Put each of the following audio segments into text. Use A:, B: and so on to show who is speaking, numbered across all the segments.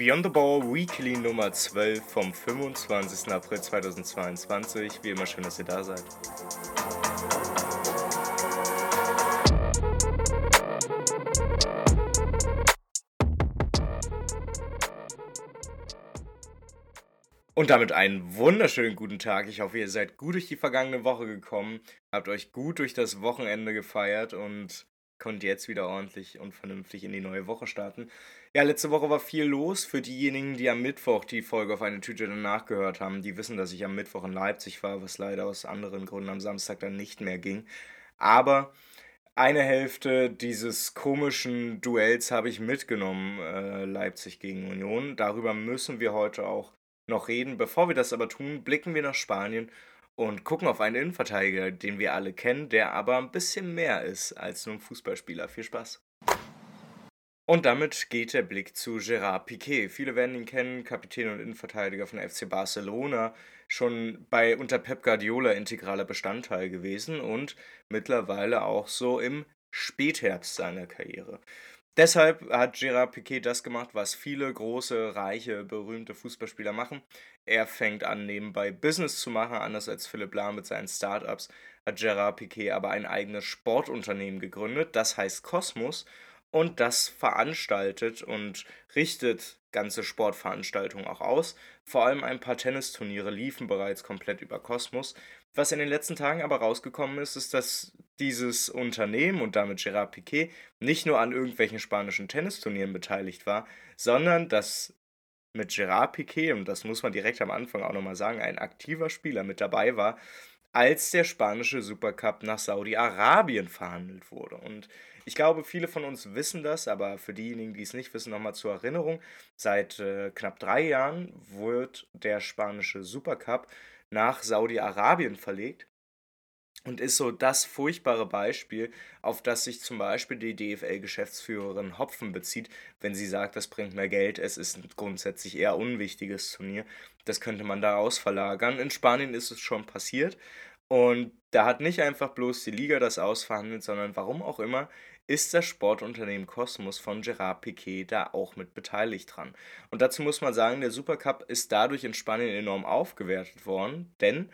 A: Beyond the Ball Weekly Nummer 12 vom 25. April 2022. Wie immer schön, dass ihr da seid. Und damit einen wunderschönen guten Tag. Ich hoffe, ihr seid gut durch die vergangene Woche gekommen, habt euch gut durch das Wochenende gefeiert und könnt jetzt wieder ordentlich und vernünftig in die neue Woche starten. Ja, letzte Woche war viel los. Für diejenigen, die am Mittwoch die Folge auf eine Tüte danach gehört haben, die wissen, dass ich am Mittwoch in Leipzig war, was leider aus anderen Gründen am Samstag dann nicht mehr ging. Aber eine Hälfte dieses komischen Duells habe ich mitgenommen, äh, Leipzig gegen Union. Darüber müssen wir heute auch noch reden. Bevor wir das aber tun, blicken wir nach Spanien und gucken auf einen Innenverteidiger, den wir alle kennen, der aber ein bisschen mehr ist als nur ein Fußballspieler. Viel Spaß! Und damit geht der Blick zu Gerard Piquet. Viele werden ihn kennen, Kapitän und Innenverteidiger von FC Barcelona, schon bei unter Pep Guardiola integraler Bestandteil gewesen und mittlerweile auch so im Spätherbst seiner Karriere. Deshalb hat Gerard Piquet das gemacht, was viele große, reiche, berühmte Fußballspieler machen. Er fängt an, nebenbei Business zu machen, anders als Philipp Lahm mit seinen Startups, hat Gerard Piquet aber ein eigenes Sportunternehmen gegründet, das heißt Cosmos und das veranstaltet und richtet ganze Sportveranstaltungen auch aus. Vor allem ein paar Tennisturniere liefen bereits komplett über Cosmos. Was in den letzten Tagen aber rausgekommen ist, ist, dass dieses Unternehmen und damit Gerard Piquet nicht nur an irgendwelchen spanischen Tennisturnieren beteiligt war, sondern dass mit Gerard Piquet, und das muss man direkt am Anfang auch nochmal sagen, ein aktiver Spieler mit dabei war, als der spanische Supercup nach Saudi-Arabien verhandelt wurde. Und ich glaube, viele von uns wissen das, aber für diejenigen, die es nicht wissen, nochmal zur Erinnerung, seit äh, knapp drei Jahren wird der spanische Supercup nach Saudi-Arabien verlegt und ist so das furchtbare Beispiel, auf das sich zum Beispiel die DFL-Geschäftsführerin Hopfen bezieht, wenn sie sagt, das bringt mehr Geld, es ist ein grundsätzlich eher unwichtiges Turnier. Das könnte man daraus verlagern. In Spanien ist es schon passiert und da hat nicht einfach bloß die Liga das ausverhandelt, sondern warum auch immer, ist das Sportunternehmen Cosmos von Gerard Piquet da auch mit beteiligt dran. Und dazu muss man sagen, der Supercup ist dadurch in Spanien enorm aufgewertet worden, denn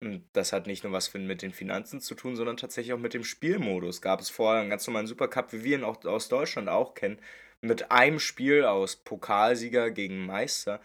A: und das hat nicht nur was mit den Finanzen zu tun, sondern tatsächlich auch mit dem Spielmodus. Gab es vorher einen ganz normalen Supercup, wie wir ihn auch aus Deutschland auch kennen, mit einem Spiel aus Pokalsieger gegen Meister,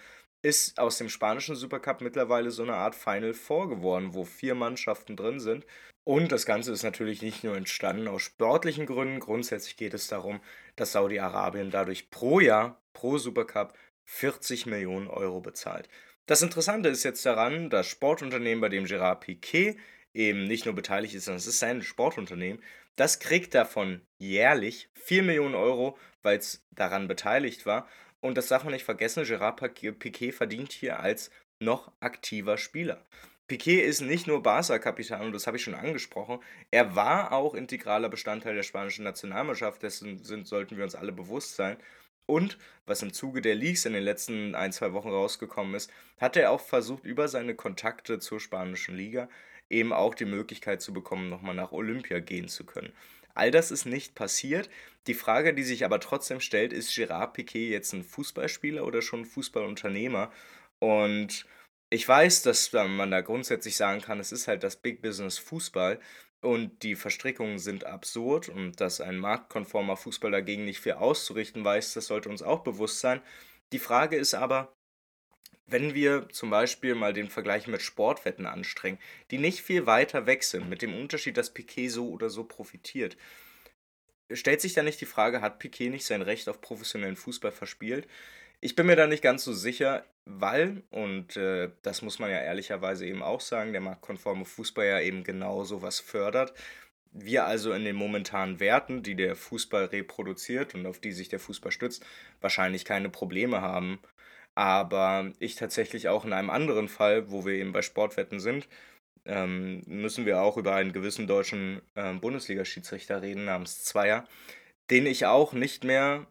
A: ist aus dem spanischen Supercup mittlerweile so eine Art Final Four geworden, wo vier Mannschaften drin sind. Und das Ganze ist natürlich nicht nur entstanden aus sportlichen Gründen. Grundsätzlich geht es darum, dass Saudi-Arabien dadurch pro Jahr, pro Supercup, 40 Millionen Euro bezahlt. Das Interessante ist jetzt daran, das Sportunternehmen, bei dem Gerard Piquet eben nicht nur beteiligt ist, sondern es ist sein Sportunternehmen, das kriegt davon jährlich 4 Millionen Euro, weil es daran beteiligt war. Und das darf man nicht vergessen, Gerard Piquet verdient hier als noch aktiver Spieler. Piquet ist nicht nur Barca-Kapitän, und das habe ich schon angesprochen, er war auch integraler Bestandteil der spanischen Nationalmannschaft, dessen sind, sollten wir uns alle bewusst sein. Und was im Zuge der Leaks in den letzten ein, zwei Wochen rausgekommen ist, hat er auch versucht, über seine Kontakte zur spanischen Liga eben auch die Möglichkeit zu bekommen, nochmal nach Olympia gehen zu können. All das ist nicht passiert. Die Frage, die sich aber trotzdem stellt, ist Gerard Piquet jetzt ein Fußballspieler oder schon ein Fußballunternehmer? Und ich weiß, dass man da grundsätzlich sagen kann, es ist halt das Big Business Fußball, und die Verstrickungen sind absurd und dass ein marktkonformer Fußball dagegen nicht viel auszurichten weiß, das sollte uns auch bewusst sein. Die Frage ist aber, wenn wir zum Beispiel mal den Vergleich mit Sportwetten anstrengen, die nicht viel weiter weg sind, mit dem Unterschied, dass Piquet so oder so profitiert, stellt sich da nicht die Frage, hat Piquet nicht sein Recht auf professionellen Fußball verspielt? Ich bin mir da nicht ganz so sicher, weil, und äh, das muss man ja ehrlicherweise eben auch sagen, der marktkonforme Fußball ja eben genau sowas fördert. Wir also in den momentanen Werten, die der Fußball reproduziert und auf die sich der Fußball stützt, wahrscheinlich keine Probleme haben. Aber ich tatsächlich auch in einem anderen Fall, wo wir eben bei Sportwetten sind, ähm, müssen wir auch über einen gewissen deutschen äh, Bundesliga-Schiedsrichter reden namens Zweier, den ich auch nicht mehr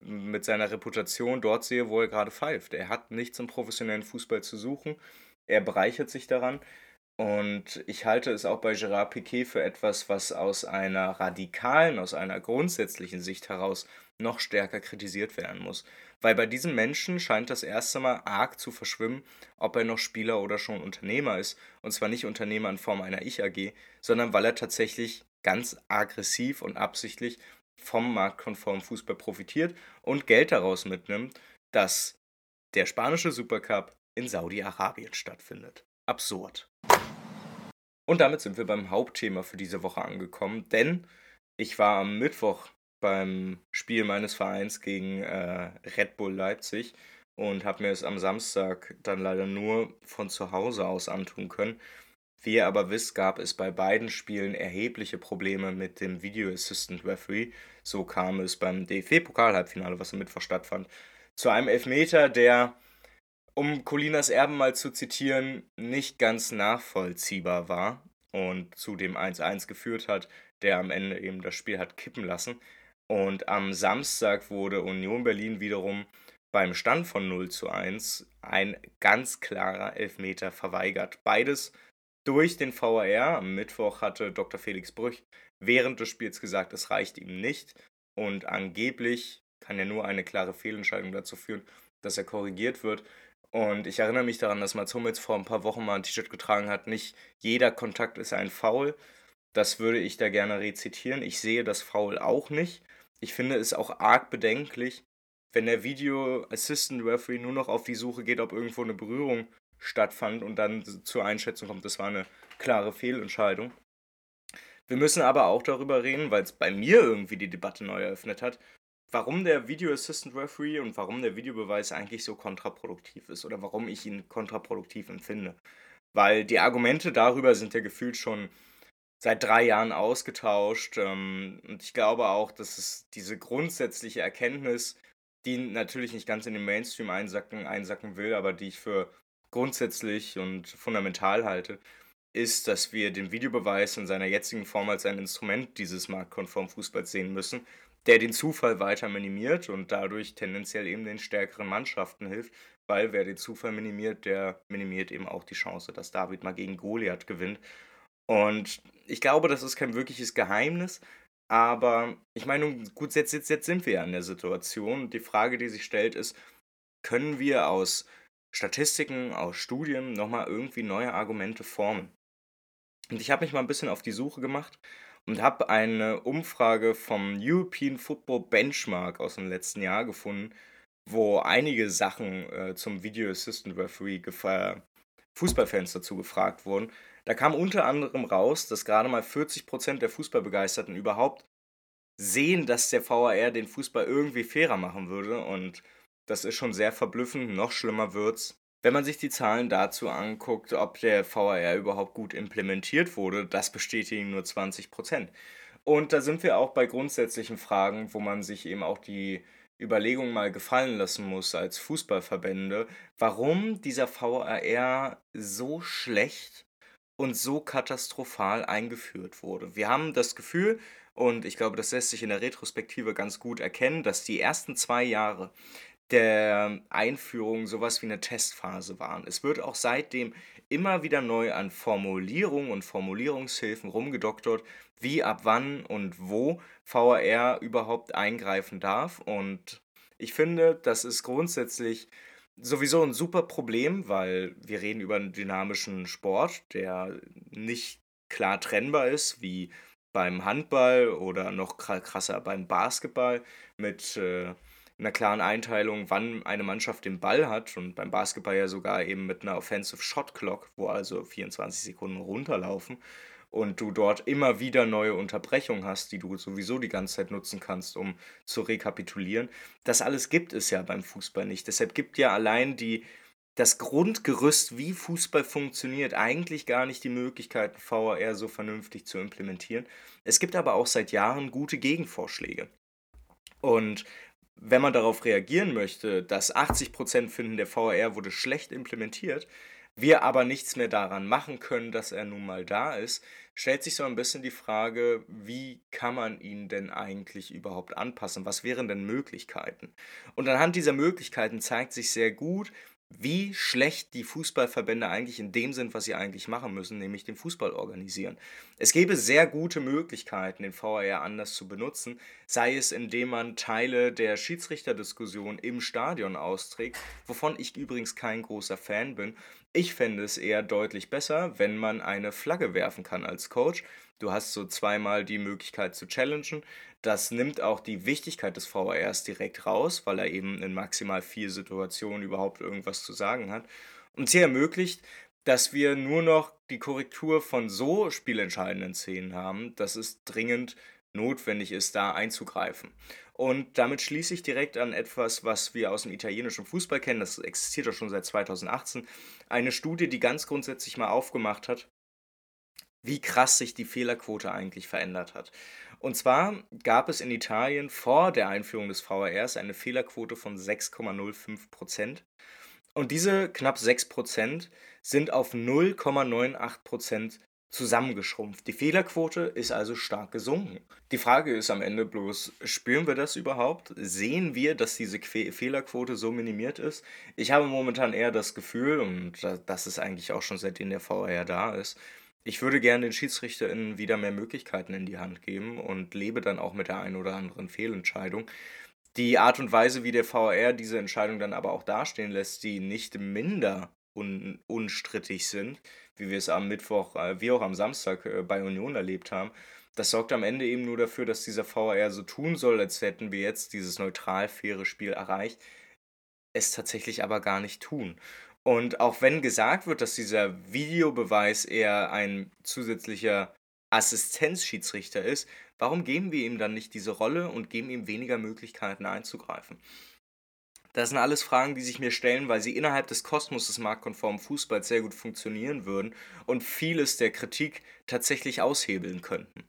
A: mit seiner Reputation dort sehe, wo er gerade pfeift. Er hat nichts im professionellen Fußball zu suchen. Er bereichert sich daran. Und ich halte es auch bei Gerard Piquet für etwas, was aus einer radikalen, aus einer grundsätzlichen Sicht heraus noch stärker kritisiert werden muss. Weil bei diesem Menschen scheint das erste Mal arg zu verschwimmen, ob er noch Spieler oder schon Unternehmer ist. Und zwar nicht Unternehmer in Form einer Ich-AG, sondern weil er tatsächlich ganz aggressiv und absichtlich vom marktkonformen Fußball profitiert und Geld daraus mitnimmt, dass der spanische Supercup in Saudi-Arabien stattfindet. Absurd. Und damit sind wir beim Hauptthema für diese Woche angekommen, denn ich war am Mittwoch beim Spiel meines Vereins gegen äh, Red Bull Leipzig und habe mir es am Samstag dann leider nur von zu Hause aus antun können. Wie ihr aber wisst, gab es bei beiden Spielen erhebliche Probleme mit dem Video Assistant Referee. So kam es beim DFB-Pokal-Halbfinale, was am Mittwoch stattfand, zu einem Elfmeter, der um Colinas Erben mal zu zitieren, nicht ganz nachvollziehbar war und zu dem 1-1 geführt hat, der am Ende eben das Spiel hat kippen lassen. Und am Samstag wurde Union Berlin wiederum beim Stand von 0 zu 1 ein ganz klarer Elfmeter verweigert. Beides durch den VAR. Am Mittwoch hatte Dr. Felix Brüch während des Spiels gesagt, es reicht ihm nicht. Und angeblich kann ja nur eine klare Fehlentscheidung dazu führen, dass er korrigiert wird. Und ich erinnere mich daran, dass Mats Hummels vor ein paar Wochen mal ein T-Shirt getragen hat, nicht jeder Kontakt ist ein Foul. Das würde ich da gerne rezitieren. Ich sehe das Foul auch nicht. Ich finde es auch arg bedenklich, wenn der Video Assistant Referee nur noch auf die Suche geht, ob irgendwo eine Berührung stattfand und dann zur Einschätzung kommt, das war eine klare Fehlentscheidung. Wir müssen aber auch darüber reden, weil es bei mir irgendwie die Debatte neu eröffnet hat, warum der Video Assistant Referee und warum der Videobeweis eigentlich so kontraproduktiv ist oder warum ich ihn kontraproduktiv empfinde. Weil die Argumente darüber sind ja gefühlt schon seit drei Jahren ausgetauscht. Ähm, und ich glaube auch, dass es diese grundsätzliche Erkenntnis, die natürlich nicht ganz in den Mainstream einsacken, einsacken will, aber die ich für grundsätzlich und fundamental halte, ist, dass wir den Videobeweis in seiner jetzigen Form als ein Instrument dieses marktkonformen Fußballs sehen müssen der den Zufall weiter minimiert und dadurch tendenziell eben den stärkeren Mannschaften hilft, weil wer den Zufall minimiert, der minimiert eben auch die Chance, dass David mal gegen Goliath gewinnt. Und ich glaube, das ist kein wirkliches Geheimnis, aber ich meine, gut, jetzt, jetzt, jetzt sind wir ja in der Situation. Die Frage, die sich stellt, ist, können wir aus Statistiken, aus Studien nochmal irgendwie neue Argumente formen? Und ich habe mich mal ein bisschen auf die Suche gemacht und habe eine Umfrage vom European Football Benchmark aus dem letzten Jahr gefunden, wo einige Sachen äh, zum Video Assistant Referee Fußballfans dazu gefragt wurden. Da kam unter anderem raus, dass gerade mal 40% der Fußballbegeisterten überhaupt sehen, dass der VAR den Fußball irgendwie fairer machen würde. Und das ist schon sehr verblüffend. Noch schlimmer wird's, wenn man sich die Zahlen dazu anguckt, ob der VAR überhaupt gut implementiert wurde, das bestätigen nur 20%. Und da sind wir auch bei grundsätzlichen Fragen, wo man sich eben auch die Überlegung mal gefallen lassen muss als Fußballverbände, warum dieser VAR so schlecht und so katastrophal eingeführt wurde. Wir haben das Gefühl, und ich glaube, das lässt sich in der Retrospektive ganz gut erkennen, dass die ersten zwei Jahre der Einführung sowas wie eine Testphase waren. Es wird auch seitdem immer wieder neu an Formulierungen und Formulierungshilfen rumgedoktert, wie ab wann und wo VAR überhaupt eingreifen darf. Und ich finde, das ist grundsätzlich sowieso ein super Problem, weil wir reden über einen dynamischen Sport, der nicht klar trennbar ist, wie beim Handball oder noch krasser beim Basketball mit äh, einer klaren Einteilung, wann eine Mannschaft den Ball hat und beim Basketball ja sogar eben mit einer Offensive Shot Clock, wo also 24 Sekunden runterlaufen und du dort immer wieder neue Unterbrechungen hast, die du sowieso die ganze Zeit nutzen kannst, um zu rekapitulieren. Das alles gibt es ja beim Fußball nicht. Deshalb gibt ja allein die das Grundgerüst, wie Fußball funktioniert, eigentlich gar nicht die Möglichkeit, VAR so vernünftig zu implementieren. Es gibt aber auch seit Jahren gute Gegenvorschläge. Und wenn man darauf reagieren möchte, dass 80% finden, der VAR wurde schlecht implementiert, wir aber nichts mehr daran machen können, dass er nun mal da ist, stellt sich so ein bisschen die Frage, wie kann man ihn denn eigentlich überhaupt anpassen? Was wären denn Möglichkeiten? Und anhand dieser Möglichkeiten zeigt sich sehr gut, wie schlecht die Fußballverbände eigentlich in dem sind, was sie eigentlich machen müssen, nämlich den Fußball organisieren. Es gäbe sehr gute Möglichkeiten, den VAR anders zu benutzen, sei es indem man Teile der Schiedsrichterdiskussion im Stadion austrägt, wovon ich übrigens kein großer Fan bin. Ich fände es eher deutlich besser, wenn man eine Flagge werfen kann als Coach. Du hast so zweimal die Möglichkeit zu challengen. Das nimmt auch die Wichtigkeit des VARs direkt raus, weil er eben in maximal vier Situationen überhaupt irgendwas zu sagen hat. Und sie ermöglicht, dass wir nur noch die Korrektur von so spielentscheidenden Szenen haben, dass es dringend notwendig ist, da einzugreifen. Und damit schließe ich direkt an etwas, was wir aus dem italienischen Fußball kennen. Das existiert auch schon seit 2018. Eine Studie, die ganz grundsätzlich mal aufgemacht hat, wie krass sich die Fehlerquote eigentlich verändert hat. Und zwar gab es in Italien vor der Einführung des VARs eine Fehlerquote von 6,05 Prozent. Und diese knapp 6 Prozent sind auf 0,98 Prozent zusammengeschrumpft. Die Fehlerquote ist also stark gesunken. Die Frage ist am Ende bloß, spüren wir das überhaupt? Sehen wir, dass diese que Fehlerquote so minimiert ist? Ich habe momentan eher das Gefühl, und das ist eigentlich auch schon seitdem der VAR da ist, ich würde gerne den SchiedsrichterInnen wieder mehr Möglichkeiten in die Hand geben und lebe dann auch mit der einen oder anderen Fehlentscheidung. Die Art und Weise, wie der VR diese Entscheidung dann aber auch dastehen lässt, die nicht minder un unstrittig sind, wie wir es am Mittwoch, äh, wie auch am Samstag äh, bei Union erlebt haben, das sorgt am Ende eben nur dafür, dass dieser VR so tun soll, als hätten wir jetzt dieses neutral faire Spiel erreicht, es tatsächlich aber gar nicht tun. Und auch wenn gesagt wird, dass dieser Videobeweis eher ein zusätzlicher Assistenzschiedsrichter ist, warum geben wir ihm dann nicht diese Rolle und geben ihm weniger Möglichkeiten einzugreifen? Das sind alles Fragen, die sich mir stellen, weil sie innerhalb des Kosmos des marktkonformen Fußballs sehr gut funktionieren würden und vieles der Kritik tatsächlich aushebeln könnten.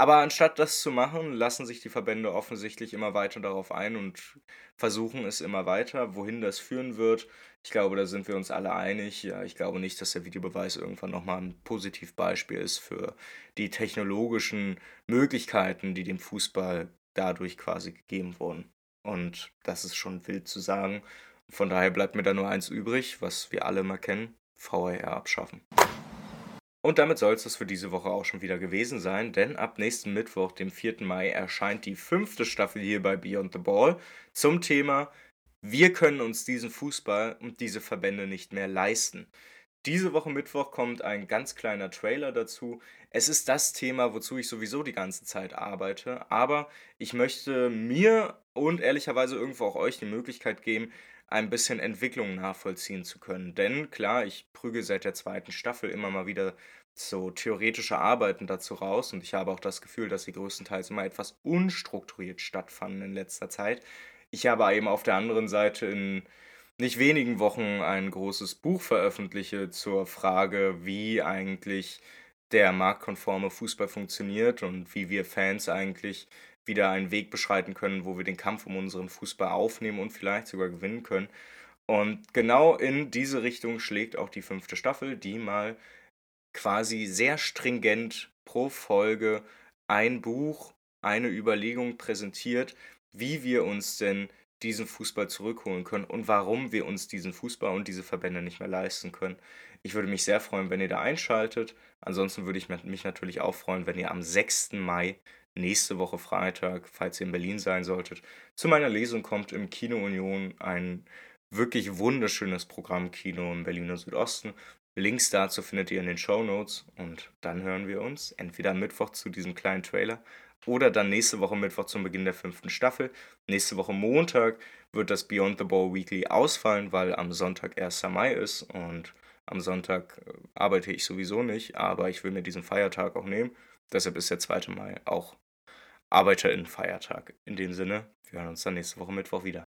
A: Aber anstatt das zu machen, lassen sich die Verbände offensichtlich immer weiter darauf ein und versuchen es immer weiter. Wohin das führen wird, ich glaube, da sind wir uns alle einig. Ja, ich glaube nicht, dass der Videobeweis irgendwann nochmal ein Positivbeispiel ist für die technologischen Möglichkeiten, die dem Fußball dadurch quasi gegeben wurden. Und das ist schon wild zu sagen. Von daher bleibt mir da nur eins übrig, was wir alle mal kennen: VAR abschaffen. Und damit soll es das für diese Woche auch schon wieder gewesen sein, denn ab nächsten Mittwoch, dem 4. Mai, erscheint die fünfte Staffel hier bei Beyond the Ball zum Thema Wir können uns diesen Fußball und diese Verbände nicht mehr leisten. Diese Woche Mittwoch kommt ein ganz kleiner Trailer dazu. Es ist das Thema, wozu ich sowieso die ganze Zeit arbeite, aber ich möchte mir und ehrlicherweise irgendwo auch euch die Möglichkeit geben, ein bisschen Entwicklung nachvollziehen zu können. Denn klar, ich prüge seit der zweiten Staffel immer mal wieder so theoretische Arbeiten dazu raus und ich habe auch das Gefühl, dass sie größtenteils immer etwas unstrukturiert stattfanden in letzter Zeit. Ich habe eben auf der anderen Seite in nicht wenigen Wochen ein großes Buch veröffentliche zur Frage, wie eigentlich der marktkonforme Fußball funktioniert und wie wir Fans eigentlich wieder einen Weg beschreiten können, wo wir den Kampf um unseren Fußball aufnehmen und vielleicht sogar gewinnen können. Und genau in diese Richtung schlägt auch die fünfte Staffel, die mal quasi sehr stringent pro Folge ein Buch, eine Überlegung präsentiert, wie wir uns denn diesen Fußball zurückholen können und warum wir uns diesen Fußball und diese Verbände nicht mehr leisten können. Ich würde mich sehr freuen, wenn ihr da einschaltet. Ansonsten würde ich mich natürlich auch freuen, wenn ihr am 6. Mai nächste Woche Freitag, falls ihr in Berlin sein solltet, zu meiner Lesung kommt im Kino Union ein wirklich wunderschönes Programm Kino im Berliner Südosten. Links dazu findet ihr in den Show Notes und dann hören wir uns entweder am Mittwoch zu diesem kleinen Trailer oder dann nächste Woche Mittwoch zum Beginn der fünften Staffel. Nächste Woche Montag wird das Beyond the Ball Weekly ausfallen, weil am Sonntag 1. Mai ist und am Sonntag äh, arbeite ich sowieso nicht, aber ich will mir diesen Feiertag auch nehmen. Deshalb ist der 2. Mai auch ArbeiterInnenfeiertag. In dem Sinne, wir hören uns dann nächste Woche Mittwoch wieder.